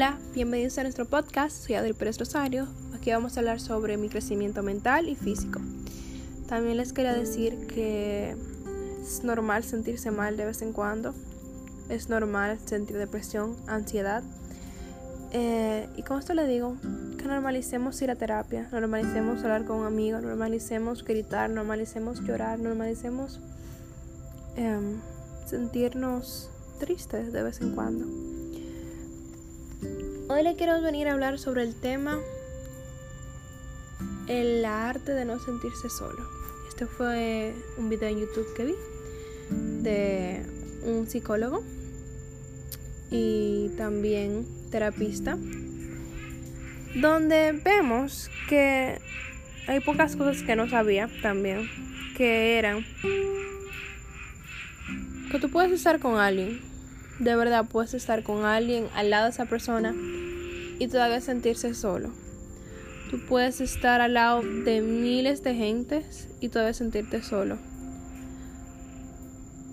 Hola, bienvenidos a nuestro podcast. Soy Adel Pérez Rosario. Aquí vamos a hablar sobre mi crecimiento mental y físico. También les quería decir que es normal sentirse mal de vez en cuando. Es normal sentir depresión, ansiedad. Eh, y con esto le digo que normalicemos ir a terapia, normalicemos hablar con un amigo, normalicemos gritar, normalicemos llorar, normalicemos em, sentirnos tristes de vez en cuando. Hoy le quiero venir a hablar sobre el tema el arte de no sentirse solo. Este fue un video en YouTube que vi de un psicólogo y también terapista donde vemos que hay pocas cosas que no sabía también que eran que tú puedes estar con alguien de verdad puedes estar con alguien al lado de esa persona y todavía sentirse solo. Tú puedes estar al lado de miles de gentes y todavía sentirte solo.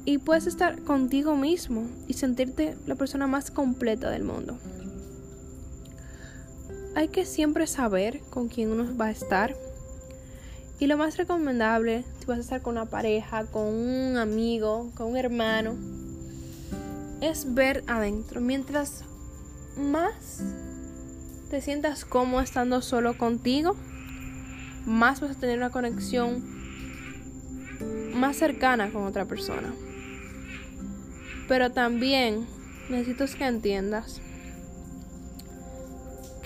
Y puedes estar contigo mismo y sentirte la persona más completa del mundo. Hay que siempre saber con quién uno va a estar. Y lo más recomendable, si vas a estar con una pareja, con un amigo, con un hermano, es ver adentro. Mientras más te sientas cómodo estando solo contigo, más vas a tener una conexión más cercana con otra persona. Pero también necesito que entiendas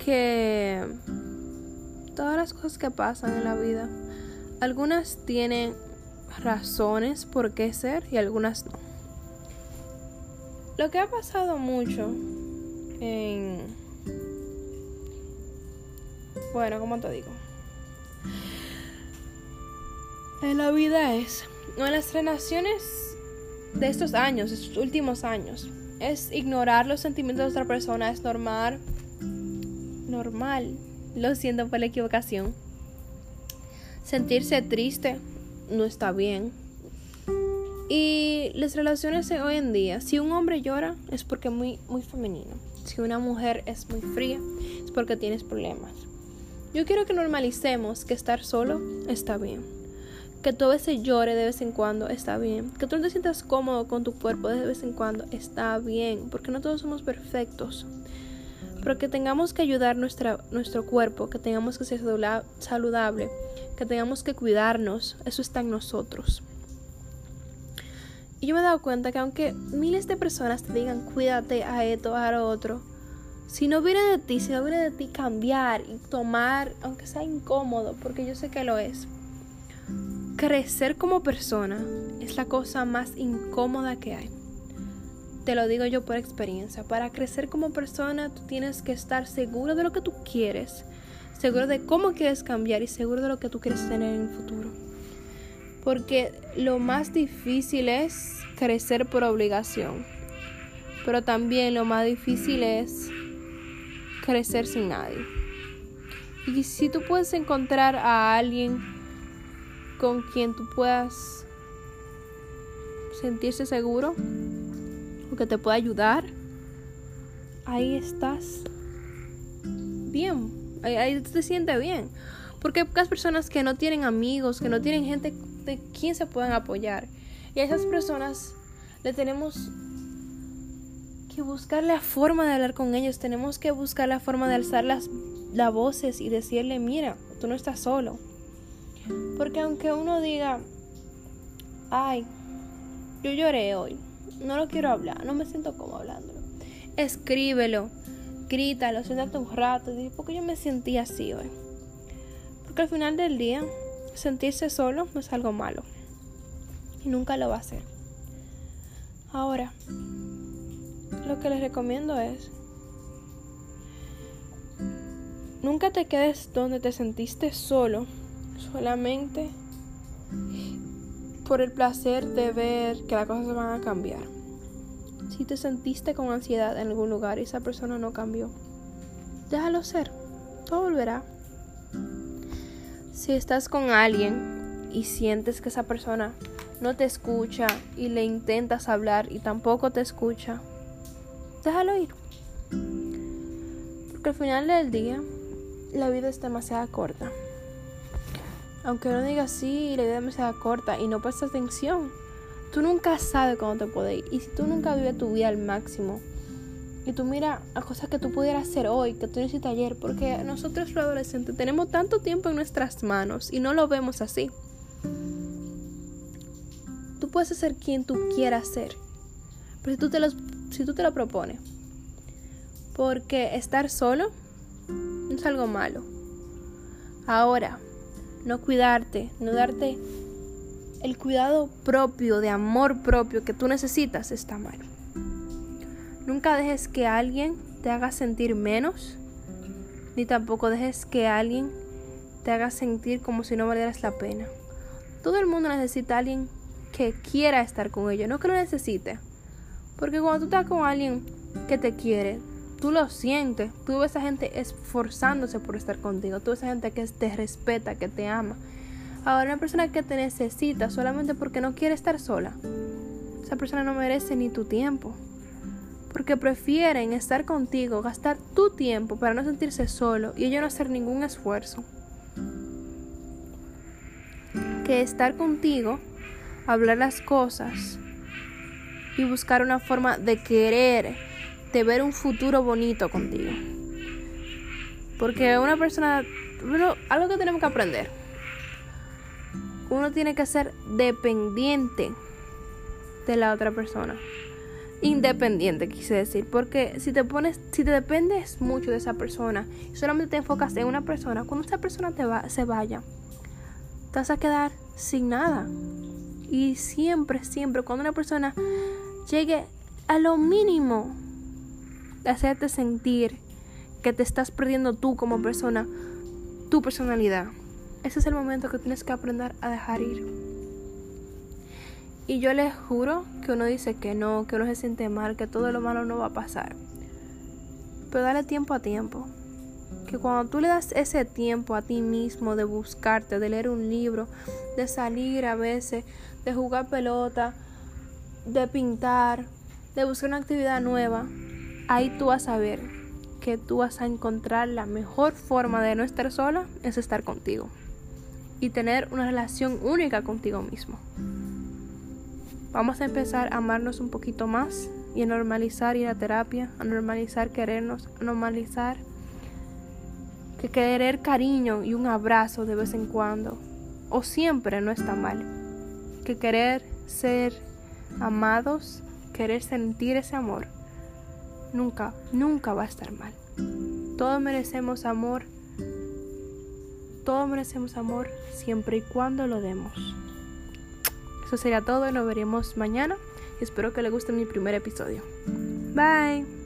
que todas las cosas que pasan en la vida, algunas tienen razones por qué ser y algunas no. Lo que ha pasado mucho en... Bueno, ¿cómo te digo? En la vida es... En las relaciones de estos años, estos últimos años, es ignorar los sentimientos de otra persona, es normal. Normal. Lo siento por la equivocación. Sentirse triste no está bien. Y las relaciones de hoy en día, si un hombre llora es porque es muy, muy femenino. Si una mujer es muy fría es porque tienes problemas. Yo quiero que normalicemos que estar solo está bien. Que todo ese llore de vez en cuando está bien. Que tú no te sientas cómodo con tu cuerpo de vez en cuando está bien. Porque no todos somos perfectos. Pero que tengamos que ayudar nuestro cuerpo. Que tengamos que ser saludable. Que tengamos que cuidarnos. Eso está en nosotros. Y yo me he dado cuenta que aunque miles de personas te digan cuídate a esto, a lo otro, si no viene de ti, si no viene de ti cambiar y tomar, aunque sea incómodo, porque yo sé que lo es, crecer como persona es la cosa más incómoda que hay. Te lo digo yo por experiencia. Para crecer como persona tú tienes que estar seguro de lo que tú quieres, seguro de cómo quieres cambiar y seguro de lo que tú quieres tener en el futuro. Porque lo más difícil es crecer por obligación. Pero también lo más difícil es crecer sin nadie. Y si tú puedes encontrar a alguien con quien tú puedas sentirse seguro o que te pueda ayudar, ahí estás bien. Ahí, ahí te sientes bien. Porque hay pocas personas que no tienen amigos, que no tienen gente de quien se puedan apoyar. Y a esas personas le tenemos que buscar la forma de hablar con ellos, tenemos que buscar la forma de alzar las, voces y decirle, mira, tú no estás solo. Porque aunque uno diga, ay, yo lloré hoy, no lo quiero hablar, no me siento como hablándolo. Escríbelo, grítalo, siéntate un rato, di, porque yo me sentí así hoy. Porque al final del día, sentirse solo no es algo malo. Y nunca lo va a hacer. Ahora, lo que les recomiendo es, nunca te quedes donde te sentiste solo, solamente por el placer de ver que las cosas van a cambiar. Si te sentiste con ansiedad en algún lugar y esa persona no cambió, déjalo ser, todo volverá. Si estás con alguien y sientes que esa persona no te escucha y le intentas hablar y tampoco te escucha, déjalo ir. Porque al final del día, la vida es demasiado corta. Aunque uno diga sí, la vida es demasiado corta y no prestas atención, tú nunca sabes cuándo te puede ir. Y si tú nunca vives tu vida al máximo, y tú mira a cosas que tú pudieras hacer hoy, que tú hiciste ayer, porque nosotros los adolescentes tenemos tanto tiempo en nuestras manos y no lo vemos así. Tú puedes ser quien tú quieras ser, pero si tú te lo, si tú te lo propones, porque estar solo no es algo malo. Ahora, no cuidarte, no darte el cuidado propio, de amor propio que tú necesitas, está mal. Nunca dejes que alguien te haga sentir menos, ni tampoco dejes que alguien te haga sentir como si no valieras la pena. Todo el mundo necesita a alguien que quiera estar con ellos, no que lo necesite. Porque cuando tú estás con alguien que te quiere, tú lo sientes, tú ves a gente esforzándose por estar contigo, tú ves a gente que te respeta, que te ama. Ahora, una persona que te necesita solamente porque no quiere estar sola, esa persona no merece ni tu tiempo porque prefieren estar contigo, gastar tu tiempo para no sentirse solo y ellos no hacer ningún esfuerzo. Que estar contigo, hablar las cosas y buscar una forma de querer, de ver un futuro bonito contigo. Porque una persona, algo que tenemos que aprender, uno tiene que ser dependiente de la otra persona independiente, quise decir, porque si te pones, si te dependes mucho de esa persona y solamente te enfocas en una persona, cuando esa persona te va, se vaya, te vas a quedar sin nada. Y siempre, siempre, cuando una persona llegue a lo mínimo hacerte sentir que te estás perdiendo tú como persona, tu personalidad, ese es el momento que tienes que aprender a dejar ir. Y yo les juro que uno dice que no, que uno se siente mal, que todo lo malo no va a pasar. Pero dale tiempo a tiempo. Que cuando tú le das ese tiempo a ti mismo de buscarte, de leer un libro, de salir a veces, de jugar pelota, de pintar, de buscar una actividad nueva, ahí tú vas a ver que tú vas a encontrar la mejor forma de no estar sola es estar contigo y tener una relación única contigo mismo. Vamos a empezar a amarnos un poquito más y a normalizar ir a terapia, a normalizar querernos, a normalizar que querer cariño y un abrazo de vez en cuando o siempre no está mal. Que querer ser amados, querer sentir ese amor, nunca, nunca va a estar mal. Todos merecemos amor, todos merecemos amor siempre y cuando lo demos. Eso sería todo y nos veremos mañana. Espero que les guste mi primer episodio. Bye.